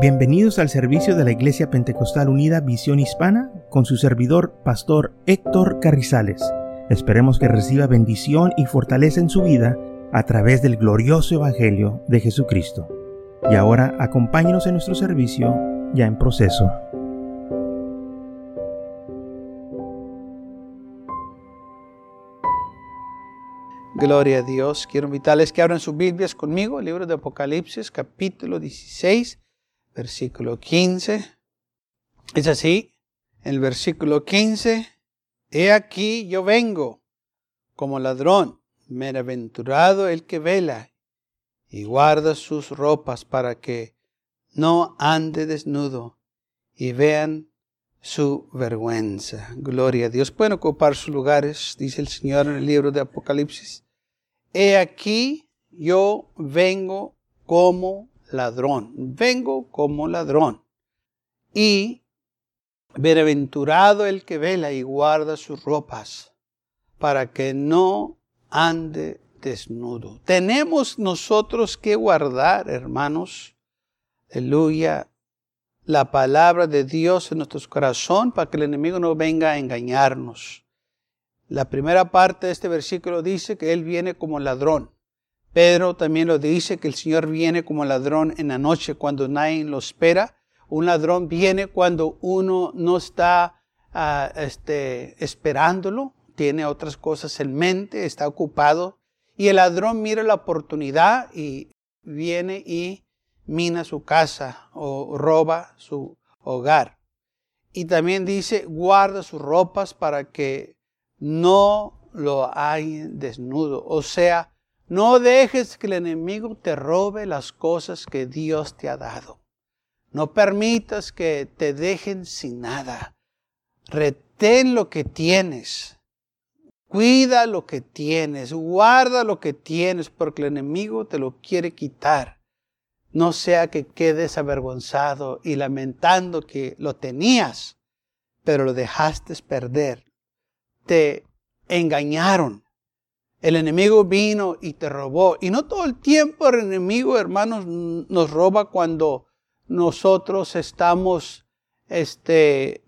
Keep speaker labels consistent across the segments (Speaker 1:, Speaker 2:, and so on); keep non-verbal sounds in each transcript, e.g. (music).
Speaker 1: Bienvenidos al servicio de la Iglesia Pentecostal Unida Visión Hispana con su servidor, Pastor Héctor Carrizales. Esperemos que reciba bendición y fortaleza en su vida a través del glorioso Evangelio de Jesucristo. Y ahora acompáñenos en nuestro servicio ya en proceso.
Speaker 2: Gloria a Dios. Quiero invitarles que abran sus Biblias conmigo, libro de Apocalipsis, capítulo 16 versículo 15. Es así, el versículo 15, He aquí yo vengo como ladrón, bienaventurado el que vela y guarda sus ropas para que no ande desnudo y vean su vergüenza. Gloria a Dios. Pueden ocupar sus lugares, dice el Señor en el libro de Apocalipsis. He aquí yo vengo como ladrón. Vengo como ladrón. Y bienaventurado el que vela y guarda sus ropas, para que no ande desnudo. Tenemos nosotros que guardar, hermanos, aleluya, la palabra de Dios en nuestro corazón para que el enemigo no venga a engañarnos. La primera parte de este versículo dice que Él viene como ladrón. Pedro también lo dice que el Señor viene como ladrón en la noche cuando nadie lo espera. Un ladrón viene cuando uno no está ah, este, esperándolo, tiene otras cosas en mente, está ocupado. Y el ladrón mira la oportunidad y viene y mina su casa o roba su hogar. Y también dice, guarda sus ropas para que no lo hayan desnudo. O sea, no dejes que el enemigo te robe las cosas que Dios te ha dado. No permitas que te dejen sin nada. Retén lo que tienes. Cuida lo que tienes. Guarda lo que tienes porque el enemigo te lo quiere quitar. No sea que quedes avergonzado y lamentando que lo tenías, pero lo dejaste perder. Te engañaron el enemigo vino y te robó. Y no todo el tiempo el enemigo, hermanos, nos roba cuando nosotros estamos este,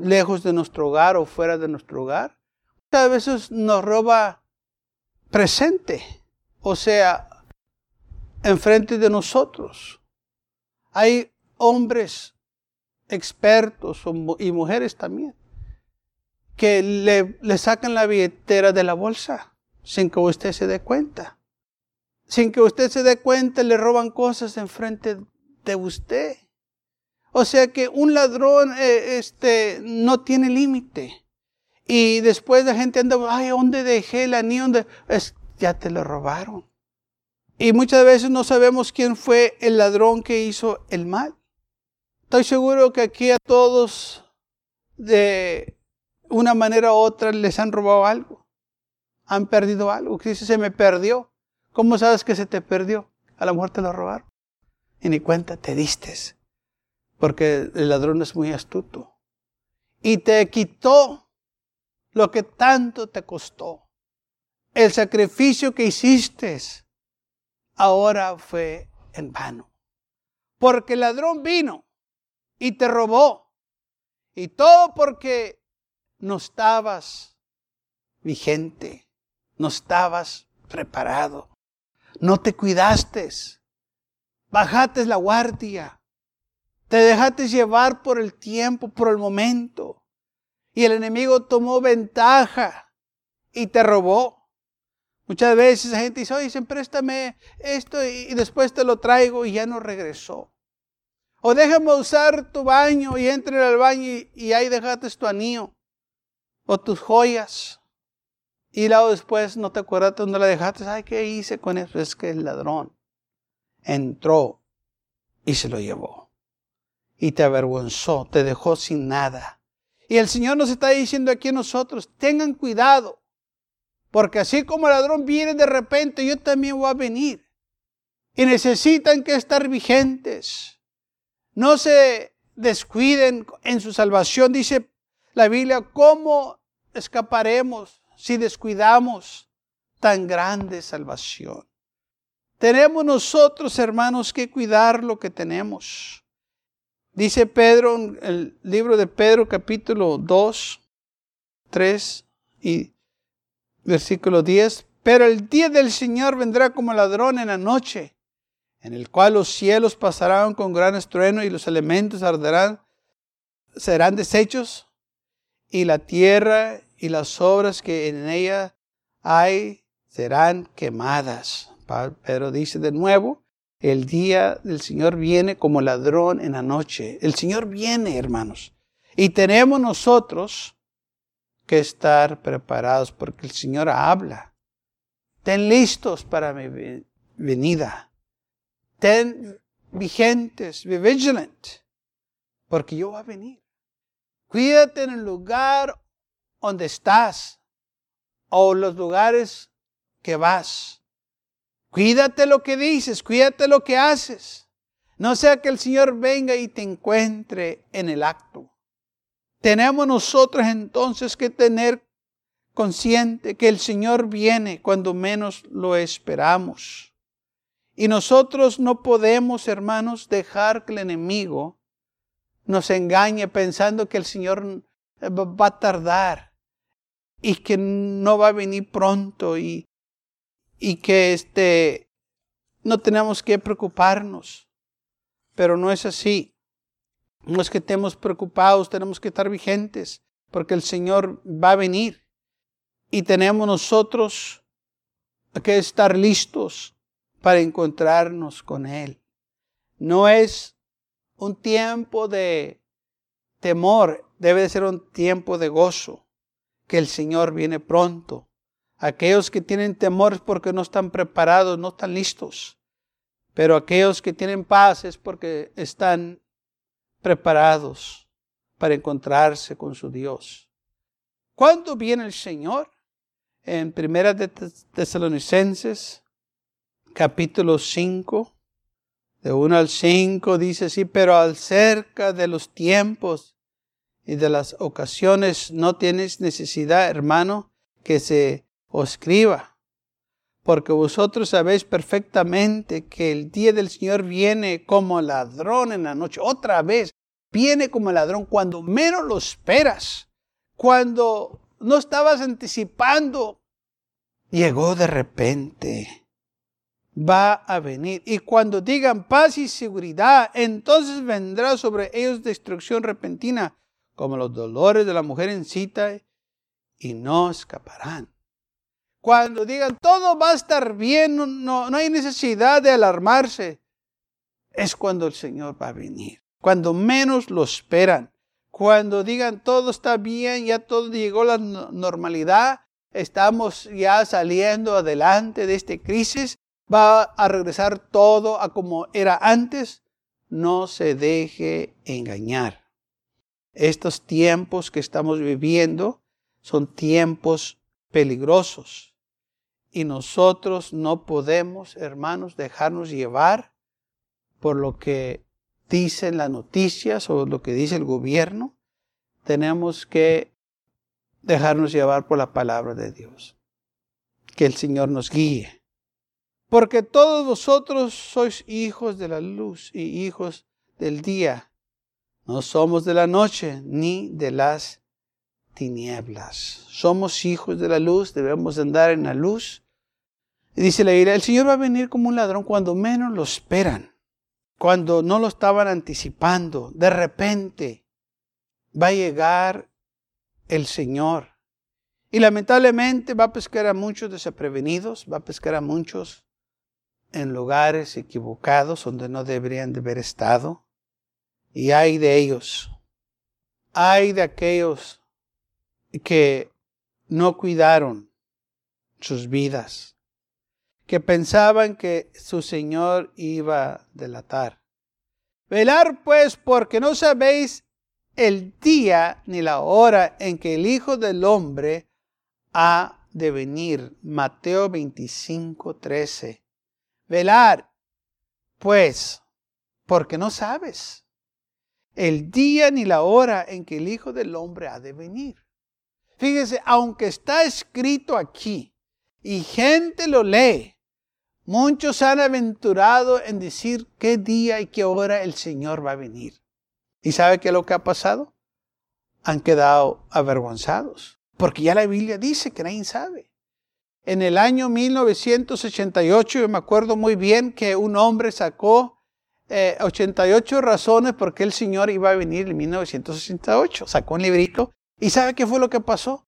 Speaker 2: lejos de nuestro hogar o fuera de nuestro hogar. A veces nos roba presente, o sea, enfrente de nosotros. Hay hombres expertos y mujeres también que le, le sacan la billetera de la bolsa sin que usted se dé cuenta. Sin que usted se dé cuenta, le roban cosas enfrente de usted. O sea que un ladrón eh, este, no tiene límite. Y después la gente anda, ay, ¿dónde dejé el anillo? Es, ya te lo robaron. Y muchas veces no sabemos quién fue el ladrón que hizo el mal. Estoy seguro que aquí a todos, de una manera u otra, les han robado algo han perdido algo. Que se me perdió. ¿Cómo sabes que se te perdió? A lo mejor te lo robaron. Y ni cuenta te distes. Porque el ladrón es muy astuto. Y te quitó lo que tanto te costó. El sacrificio que hiciste ahora fue en vano. Porque el ladrón vino y te robó. Y todo porque no estabas vigente no estabas preparado, no te cuidaste, bajaste la guardia, te dejaste llevar por el tiempo, por el momento, y el enemigo tomó ventaja y te robó. Muchas veces la gente dice, oye, préstame esto y después te lo traigo y ya no regresó. O déjame usar tu baño y entre al baño y, y ahí dejaste tu anillo o tus joyas. Y luego después no te acuerdas dónde la dejaste. Ay, ¿qué hice con eso? Es que el ladrón entró y se lo llevó. Y te avergonzó, te dejó sin nada. Y el Señor nos está diciendo aquí a nosotros, tengan cuidado. Porque así como el ladrón viene de repente, yo también voy a venir. Y necesitan que estar vigentes. No se descuiden en su salvación. Dice la Biblia, ¿cómo escaparemos si descuidamos tan grande salvación. Tenemos nosotros, hermanos, que cuidar lo que tenemos. Dice Pedro, el libro de Pedro capítulo 2, 3 y versículo 10, pero el día del Señor vendrá como ladrón en la noche, en el cual los cielos pasarán con gran estruendo y los elementos arderán, serán deshechos, y la tierra y las obras que en ella hay serán quemadas. Pedro dice de nuevo, el día del Señor viene como ladrón en la noche. El Señor viene, hermanos. Y tenemos nosotros que estar preparados porque el Señor habla. Ten listos para mi venida. Ten vigentes, be vigilant, porque yo voy a venir. Cuídate en el lugar donde estás o los lugares que vas. Cuídate lo que dices, cuídate lo que haces. No sea que el Señor venga y te encuentre en el acto. Tenemos nosotros entonces que tener consciente que el Señor viene cuando menos lo esperamos. Y nosotros no podemos, hermanos, dejar que el enemigo nos engañe pensando que el Señor va a tardar y que no va a venir pronto y, y que este, no tenemos que preocuparnos. Pero no es así. No es que estemos preocupados, tenemos que estar vigentes, porque el Señor va a venir. Y tenemos nosotros que estar listos para encontrarnos con Él. No es un tiempo de temor, debe de ser un tiempo de gozo, que el Señor viene pronto. Aquellos que tienen temor porque no están preparados, no están listos. Pero aquellos que tienen paz es porque están preparados para encontrarse con su Dios. ¿Cuándo viene el Señor? En Primera de Tesalonicenses, capítulo 5, de 1 al 5, dice así, pero al cerca de los tiempos y de las ocasiones no tienes necesidad, hermano, que se os escriba, porque vosotros sabéis perfectamente que el día del Señor viene como ladrón en la noche. Otra vez, viene como ladrón cuando menos lo esperas, cuando no estabas anticipando, llegó de repente. Va a venir. Y cuando digan paz y seguridad, entonces vendrá sobre ellos destrucción repentina, como los dolores de la mujer en cita, y no escaparán. Cuando digan todo va a estar bien, no, no hay necesidad de alarmarse, es cuando el Señor va a venir cuando menos lo esperan. Cuando digan todo está bien, ya todo llegó a la normalidad, estamos ya saliendo adelante de esta crisis, va a regresar todo a como era antes, no se deje engañar. Estos tiempos que estamos viviendo son tiempos peligrosos y nosotros no podemos, hermanos, dejarnos llevar por lo que dicen las noticias o lo que dice el gobierno, tenemos que dejarnos llevar por la palabra de Dios. Que el Señor nos guíe. Porque todos vosotros sois hijos de la luz y hijos del día. No somos de la noche ni de las tinieblas. Somos hijos de la luz, debemos andar en la luz. Y dice la ira, el Señor va a venir como un ladrón cuando menos lo esperan cuando no lo estaban anticipando, de repente va a llegar el Señor. Y lamentablemente va a pescar a muchos desaprevenidos, va a pescar a muchos en lugares equivocados donde no deberían de haber estado. Y hay de ellos, hay de aquellos que no cuidaron sus vidas que pensaban que su Señor iba a delatar. Velar pues porque no sabéis el día ni la hora en que el Hijo del Hombre ha de venir. Mateo 25, 13. Velar pues porque no sabes el día ni la hora en que el Hijo del Hombre ha de venir. Fíjese, aunque está escrito aquí y gente lo lee, Muchos han aventurado en decir qué día y qué hora el Señor va a venir. ¿Y sabe qué es lo que ha pasado? Han quedado avergonzados, porque ya la Biblia dice que nadie sabe. En el año 1988, yo me acuerdo muy bien que un hombre sacó 88 eh, razones por qué el Señor iba a venir en 1968. Sacó un librito. ¿Y sabe qué fue lo que pasó?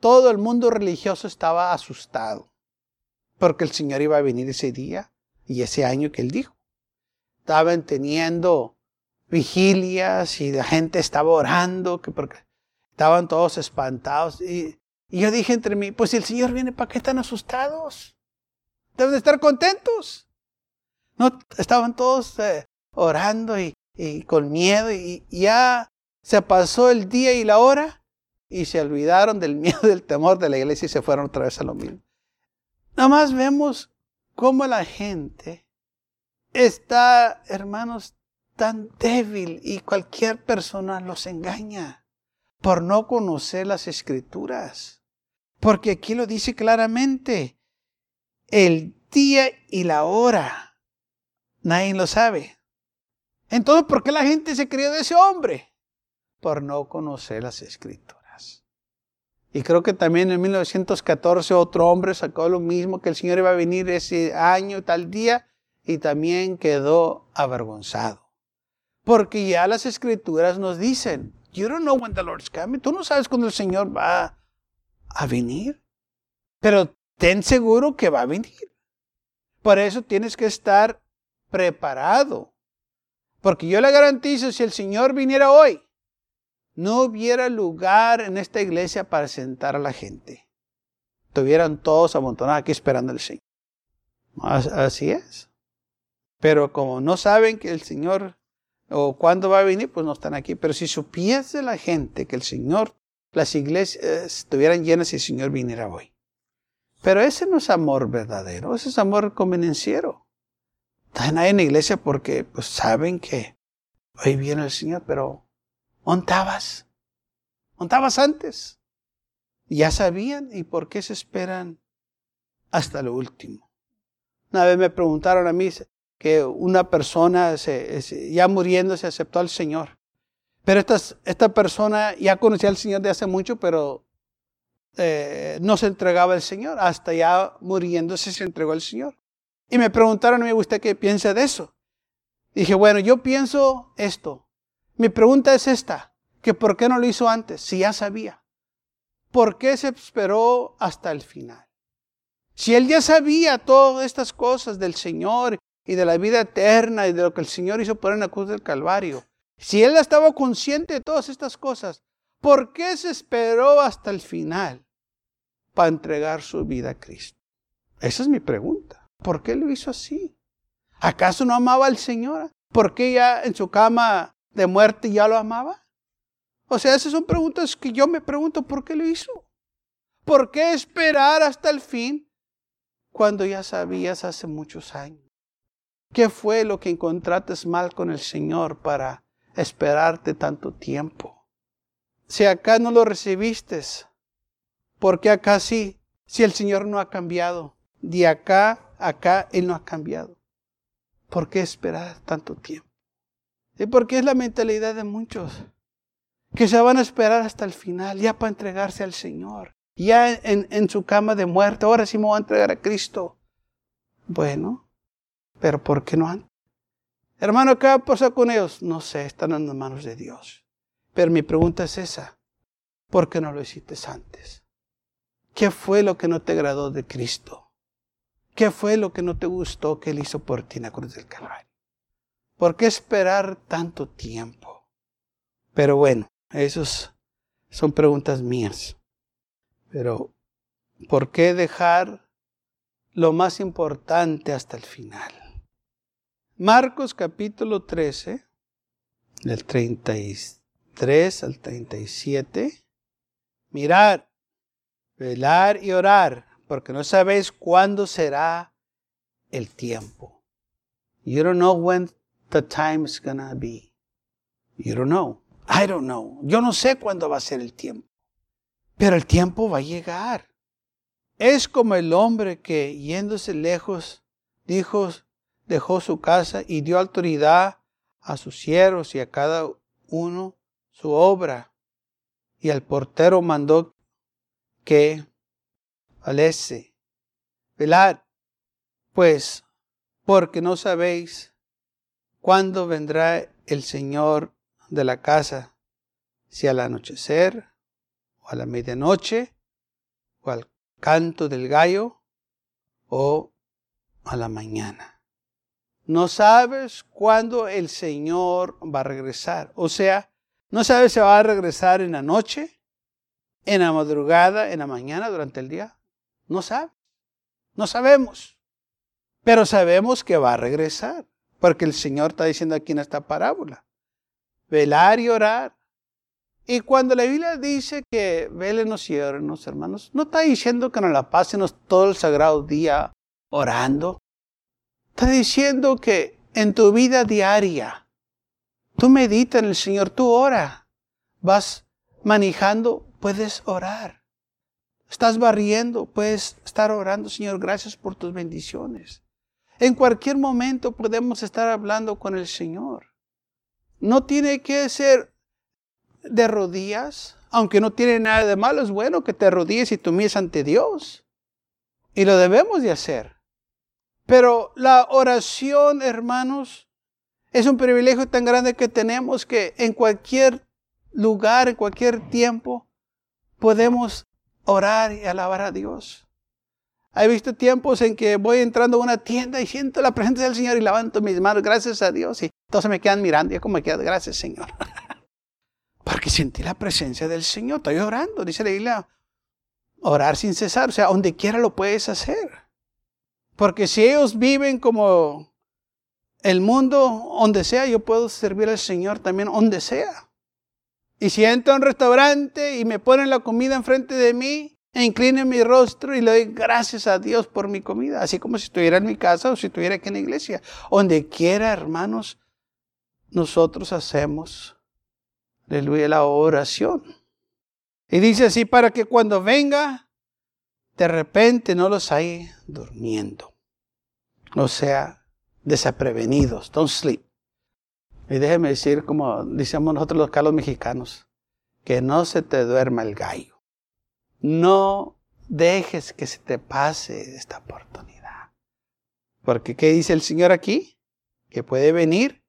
Speaker 2: Todo el mundo religioso estaba asustado porque el Señor iba a venir ese día y ese año que él dijo. Estaban teniendo vigilias y la gente estaba orando, que porque estaban todos espantados. Y, yo dije entre mí, pues si el Señor viene, ¿para qué están asustados? Deben de estar contentos. No, estaban todos eh, orando y, con miedo y, ya se pasó el día y la hora y se olvidaron del (laughs) miedo, del temor de la iglesia y se fueron otra vez a lo mismo. Nada más vemos cómo la gente está, hermanos, tan débil y cualquier persona los engaña por no conocer las escrituras. Porque aquí lo dice claramente, el día y la hora, nadie lo sabe. Entonces, ¿por qué la gente se crió de ese hombre? Por no conocer las escrituras. Y creo que también en 1914 otro hombre sacó lo mismo, que el Señor iba a venir ese año, tal día, y también quedó avergonzado. Porque ya las escrituras nos dicen, you don't know when the Lord's coming. Tú no sabes cuándo el Señor va a venir. Pero ten seguro que va a venir. Por eso tienes que estar preparado. Porque yo le garantizo, si el Señor viniera hoy, no hubiera lugar en esta iglesia para sentar a la gente. Estuvieran todos amontonados aquí esperando al Señor. Así es. Pero como no saben que el Señor o cuándo va a venir, pues no están aquí. Pero si supiese la gente que el Señor, las iglesias estuvieran llenas y el Señor viniera hoy. Pero ese no es amor verdadero, ese es amor convenenciero. Están ahí en la iglesia porque pues, saben que hoy viene el Señor, pero ¿ontabas? ¿Ontabas antes? Ya sabían y por qué se esperan hasta lo último. Una vez me preguntaron a mí, que una persona ya muriendo se aceptó al Señor. Pero esta, esta persona ya conocía al Señor de hace mucho, pero eh, no se entregaba al Señor. Hasta ya muriéndose se entregó al Señor. Y me preguntaron a mí, ¿usted qué piensa de eso? Dije, bueno, yo pienso esto. Mi pregunta es esta, que por qué no lo hizo antes, si ya sabía. ¿Por qué se esperó hasta el final? Si él ya sabía todas estas cosas del Señor y de la vida eterna y de lo que el Señor hizo por en la cruz del Calvario. Si él estaba consciente de todas estas cosas, ¿por qué se esperó hasta el final para entregar su vida a Cristo? Esa es mi pregunta. ¿Por qué lo hizo así? ¿Acaso no amaba al Señor? ¿Por qué ya en su cama de muerte ya lo amaba? O sea, esas son preguntas que yo me pregunto, ¿por qué lo hizo? ¿Por qué esperar hasta el fin cuando ya sabías hace muchos años? ¿Qué fue lo que encontraste mal con el Señor para esperarte tanto tiempo? Si acá no lo recibiste, ¿por qué acá sí? Si el Señor no ha cambiado, de acá acá Él no ha cambiado. ¿Por qué esperar tanto tiempo? ¿Y por qué es la mentalidad de muchos? Que se van a esperar hasta el final, ya para entregarse al Señor. Ya en, su cama de muerte, ahora sí me voy a entregar a Cristo. Bueno, pero ¿por qué no han? Hermano, ¿qué va a pasar con ellos? No sé, están en las manos de Dios. Pero mi pregunta es esa. ¿Por qué no lo hiciste antes? ¿Qué fue lo que no te agradó de Cristo? ¿Qué fue lo que no te gustó que Él hizo por ti en la cruz del Calvario? ¿Por qué esperar tanto tiempo? Pero bueno, esas son preguntas mías. Pero, ¿por qué dejar lo más importante hasta el final? Marcos capítulo 13, del 33 al 37. Mirar, velar y orar, porque no sabéis cuándo será el tiempo. You don't know when the time is gonna be. You don't know. I don't know. Yo no sé cuándo va a ser el tiempo. Pero el tiempo va a llegar. Es como el hombre que, yéndose lejos, dijo, dejó su casa y dio autoridad a sus siervos y a cada uno su obra. Y el portero mandó que alese, velad, pues, porque no sabéis cuándo vendrá el Señor de la casa, si al anochecer, o a la medianoche, o al canto del gallo, o a la mañana. No sabes cuándo el Señor va a regresar. O sea, no sabes si va a regresar en la noche, en la madrugada, en la mañana, durante el día. No sabes. No sabemos. Pero sabemos que va a regresar. Porque el Señor está diciendo aquí en esta parábola. Velar y orar. Y cuando la Biblia dice que vélenos y orenos, hermanos, no está diciendo que nos la pasemos todo el sagrado día orando. Está diciendo que en tu vida diaria, tú medita en el Señor, tú ora. Vas manejando, puedes orar. Estás barriendo, puedes estar orando, Señor, gracias por tus bendiciones. En cualquier momento podemos estar hablando con el Señor. No tiene que ser de rodillas, aunque no tiene nada de malo, es bueno que te rodilles y te ante Dios. Y lo debemos de hacer. Pero la oración, hermanos, es un privilegio tan grande que tenemos que en cualquier lugar, en cualquier tiempo, podemos orar y alabar a Dios. He visto tiempos en que voy entrando a una tienda y siento la presencia del Señor y levanto mis manos, gracias a Dios, y todos me quedan mirando y como me queda, gracias Señor. (laughs) Porque sentí la presencia del Señor, estoy orando, dice la Biblia, orar sin cesar, o sea, donde quiera lo puedes hacer. Porque si ellos viven como el mundo, donde sea, yo puedo servir al Señor también donde sea. Y si entro a un restaurante y me ponen la comida enfrente de mí, e inclino mi rostro y le doy gracias a Dios por mi comida, así como si estuviera en mi casa o si estuviera aquí en la iglesia. Donde quiera, hermanos, nosotros hacemos, aleluya, la oración. Y dice así, para que cuando venga de repente no los hay durmiendo. O sea, desaprevenidos. Don't sleep. Y déjeme decir, como decimos nosotros los calos mexicanos, que no se te duerma el gallo. No dejes que se te pase esta oportunidad. Porque ¿qué dice el Señor aquí? Que puede venir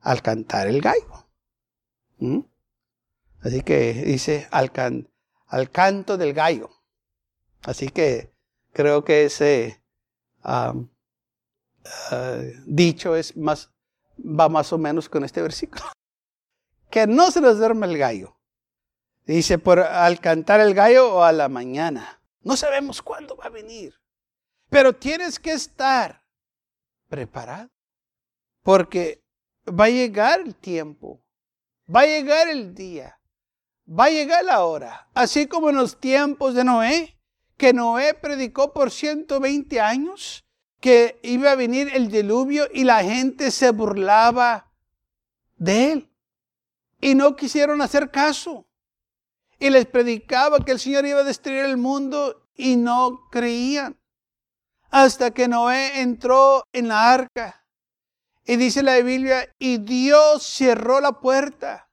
Speaker 2: al cantar el gallo. ¿Mm? Así que dice al, al canto del gallo. Así que creo que ese ah, dicho es más, va más o menos con este versículo. Que no se nos duerme el gallo. Dice, por al cantar el gallo o a la mañana. No sabemos cuándo va a venir. Pero tienes que estar preparado. Porque va a llegar el tiempo. Va a llegar el día. Va a llegar la hora. Así como en los tiempos de Noé que Noé predicó por 120 años, que iba a venir el diluvio y la gente se burlaba de él. Y no quisieron hacer caso. Y les predicaba que el Señor iba a destruir el mundo y no creían. Hasta que Noé entró en la arca. Y dice la Biblia, y Dios cerró la puerta.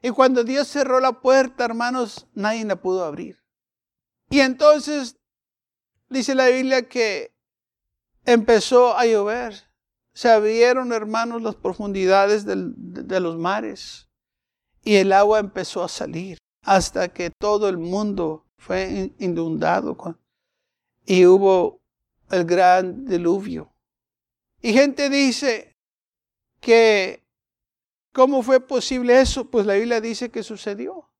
Speaker 2: Y cuando Dios cerró la puerta, hermanos, nadie la pudo abrir. Y entonces dice la Biblia que empezó a llover. Se abrieron, hermanos, las profundidades de los mares. Y el agua empezó a salir hasta que todo el mundo fue inundado. y hubo el gran diluvio. Y gente dice que, ¿cómo fue posible eso? Pues la Biblia dice que sucedió.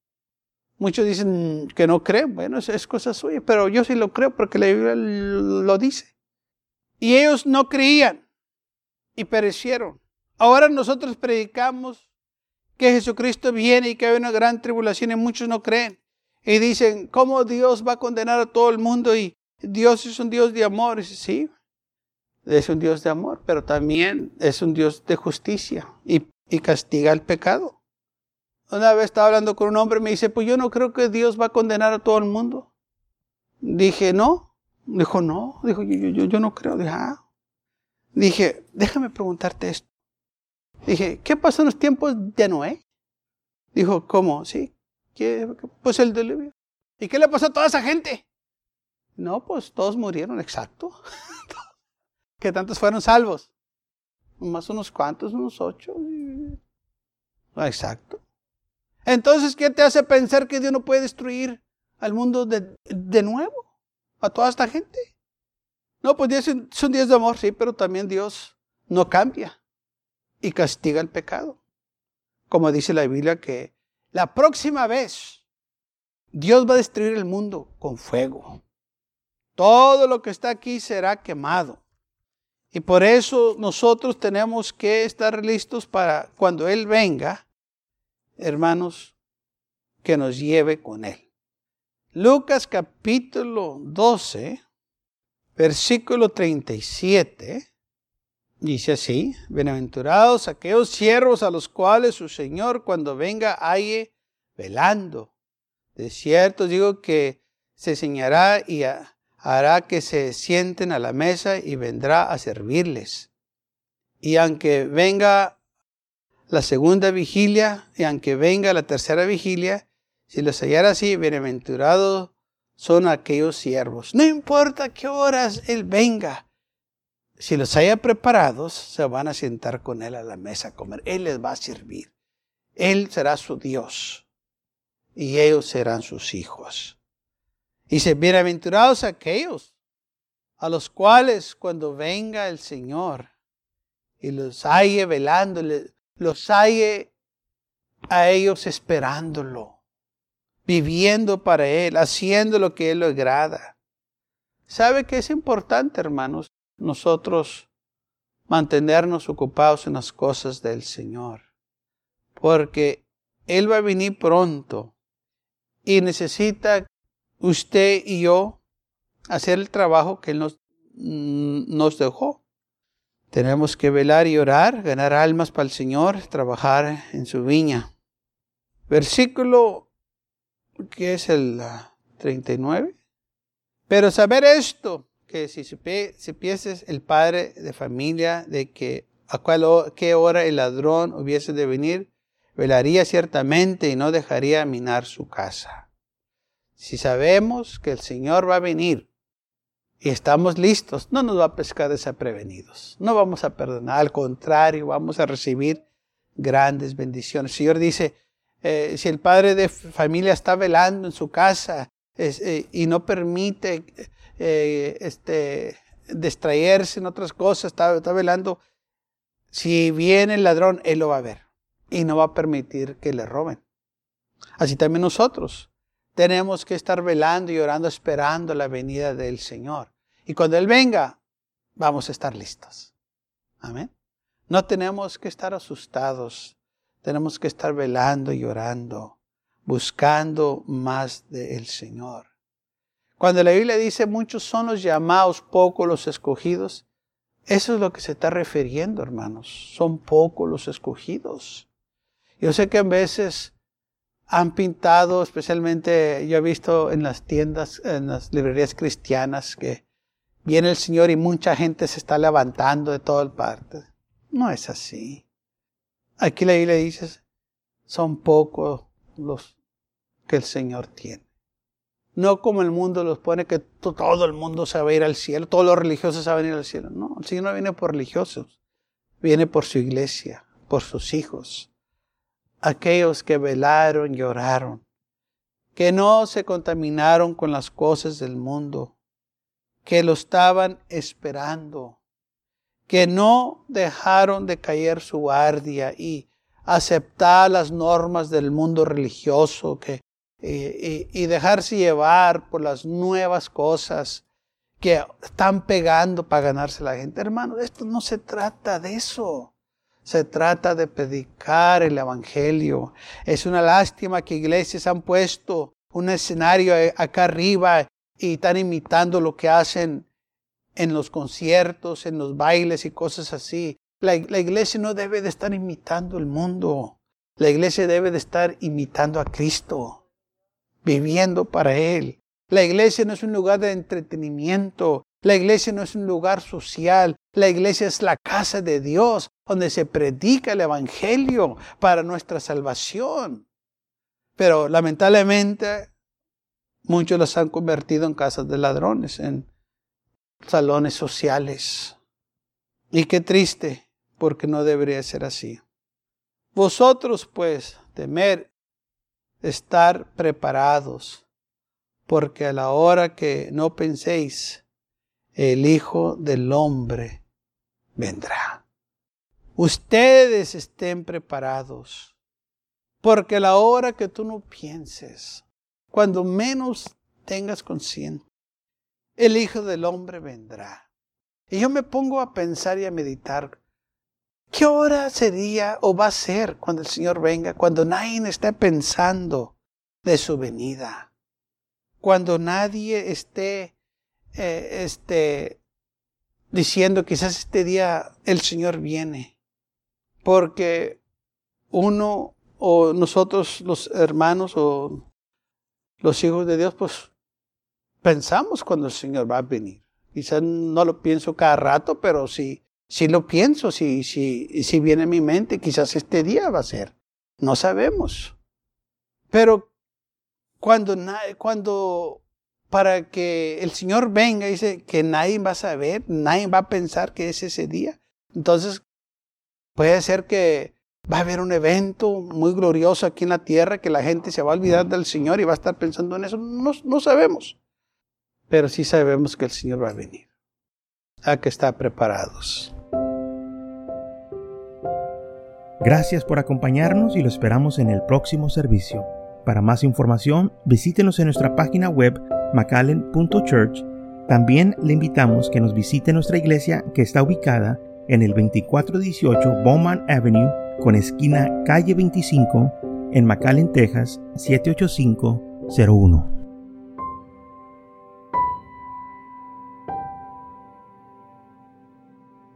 Speaker 2: Muchos dicen que no creen, bueno, es, cosa suya, pero yo sí lo creo porque la Biblia lo dice. Y ellos no creían y perecieron. Ahora nosotros predicamos que Jesucristo viene y que hay una gran tribulación y muchos no creen. Y dicen, ¿cómo Dios va a condenar a todo el mundo? Y Dios es un Dios de amor. Y sí, es un Dios de amor, pero también es un Dios de justicia y, y castiga el pecado. Una vez estaba hablando con un hombre y me dice, pues yo no creo que Dios va a condenar a todo el mundo. Dije, no. Dijo, no. Dijo, yo, yo, no creo. Dije, ah. Dije, déjame preguntarte esto. Dije, ¿qué pasó en los tiempos de Noé? Dijo, ¿cómo? Sí, pues el diluvio. ¿Y qué le pasó a toda esa gente? No, pues todos murieron, exacto. (laughs) ¿Qué tantos fueron salvos? Más unos cuantos, unos ocho. Exacto. Entonces, ¿qué te hace pensar que Dios no puede destruir al mundo de, de nuevo? A toda esta gente. No, pues un Dios de amor, sí, pero también Dios no cambia y castiga el pecado. Como dice la Biblia que la próxima vez Dios va a destruir el mundo con fuego. Todo lo que está aquí será quemado. Y por eso nosotros tenemos que estar listos para cuando Él venga, hermanos, que nos lleve con Él. Lucas capítulo 12, versículo 37, dice así, bienaventurados aquellos siervos a los cuales su Señor cuando venga halle velando. De cierto digo que se enseñará y hará que se sienten a la mesa y vendrá a servirles. Y aunque venga la segunda vigilia y aunque venga la tercera vigilia, si los hallara así, bienaventurados son aquellos siervos. No importa qué horas Él venga, si los haya preparados, se van a sentar con Él a la mesa a comer. Él les va a servir. Él será su Dios y ellos serán sus hijos. Dice, bienaventurados aquellos a los cuales cuando venga el Señor y los halle velando, los halle a ellos esperándolo, viviendo para Él, haciendo lo que Él le agrada. ¿Sabe que es importante, hermanos, nosotros mantenernos ocupados en las cosas del Señor? Porque Él va a venir pronto y necesita usted y yo hacer el trabajo que Él nos, mm, nos dejó. Tenemos que velar y orar, ganar almas para el Señor, trabajar en su viña. Versículo que es el 39. Pero saber esto, que si supieses el padre de familia de que a cuál, qué hora el ladrón hubiese de venir, velaría ciertamente y no dejaría minar su casa. Si sabemos que el Señor va a venir y estamos listos, no nos va a pescar desaprevenidos. No vamos a perdonar, al contrario, vamos a recibir grandes bendiciones. El Señor dice, eh, si el padre de familia está velando en su casa eh, y no permite eh, este, distraerse en otras cosas, está, está velando, si viene el ladrón, él lo va a ver y no va a permitir que le roben. Así también nosotros tenemos que estar velando y orando, esperando la venida del Señor. Y cuando Él venga, vamos a estar listos. Amén. No tenemos que estar asustados. Tenemos que estar velando y orando, buscando más del Señor. Cuando la Biblia dice muchos son los llamados, pocos los escogidos, eso es lo que se está refiriendo, hermanos. Son pocos los escogidos. Yo sé que a veces han pintado, especialmente yo he visto en las tiendas, en las librerías cristianas, que viene el Señor y mucha gente se está levantando de todas partes. No es así. Aquí la Biblia dice, son pocos los que el Señor tiene. No como el mundo los pone que todo el mundo se va a ir al cielo, todos los religiosos se van a ir al cielo. No, el Señor no viene por religiosos, viene por su iglesia, por sus hijos aquellos que velaron y que no se contaminaron con las cosas del mundo, que lo estaban esperando, que no dejaron de caer su guardia y aceptar las normas del mundo religioso que, y, y dejarse llevar por las nuevas cosas que están pegando para ganarse la gente. Hermano, esto no se trata de eso. Se trata de predicar el Evangelio. Es una lástima que iglesias han puesto un escenario acá arriba y están imitando lo que hacen en los conciertos, en los bailes y cosas así. La, iglesia no debe de estar imitando el mundo. La iglesia debe de estar imitando a Cristo, viviendo para Él. La iglesia no es un lugar de entretenimiento. La iglesia no es un lugar social. La iglesia es la casa de Dios donde se predica el Evangelio para nuestra salvación. Pero lamentablemente muchos los han convertido en casas de ladrones, en salones sociales. Y qué triste, porque no debería ser así. Vosotros pues temer estar preparados, porque a la hora que no penséis, el Hijo del Hombre vendrá. Ustedes estén preparados, porque a la hora que tú no pienses, cuando menos tengas conciencia, el Hijo del Hombre vendrá. Y yo me pongo a pensar y a meditar, ¿qué hora sería o va a ser cuando el Señor venga? Cuando nadie esté pensando de su venida. Cuando nadie esté eh, este, diciendo quizás este día el Señor viene. Porque uno o nosotros los hermanos o los hijos de Dios, pues pensamos cuando el Señor va a venir. Quizás no lo pienso cada rato, pero sí, sí lo pienso, si sí, sí, viene a mi mente, quizás este día va a ser. No sabemos. Pero cuando, cuando para que el Señor venga, dice que nadie va a saber, nadie va a pensar que es ese día. Entonces, puede ser que va a haber un evento muy glorioso aquí en la tierra, que la gente se va a olvidar del Señor y va a estar pensando en eso. No, no sabemos. Pero sí sabemos que el Señor va a venir. Hay que estar preparados.
Speaker 1: Gracias por acompañarnos y lo esperamos en el próximo servicio. Para más información, visítenos en nuestra página web macallen.church. También le invitamos que nos visite nuestra iglesia que está ubicada en el 2418 Bowman Avenue con esquina calle 25 en McAllen, Texas 78501.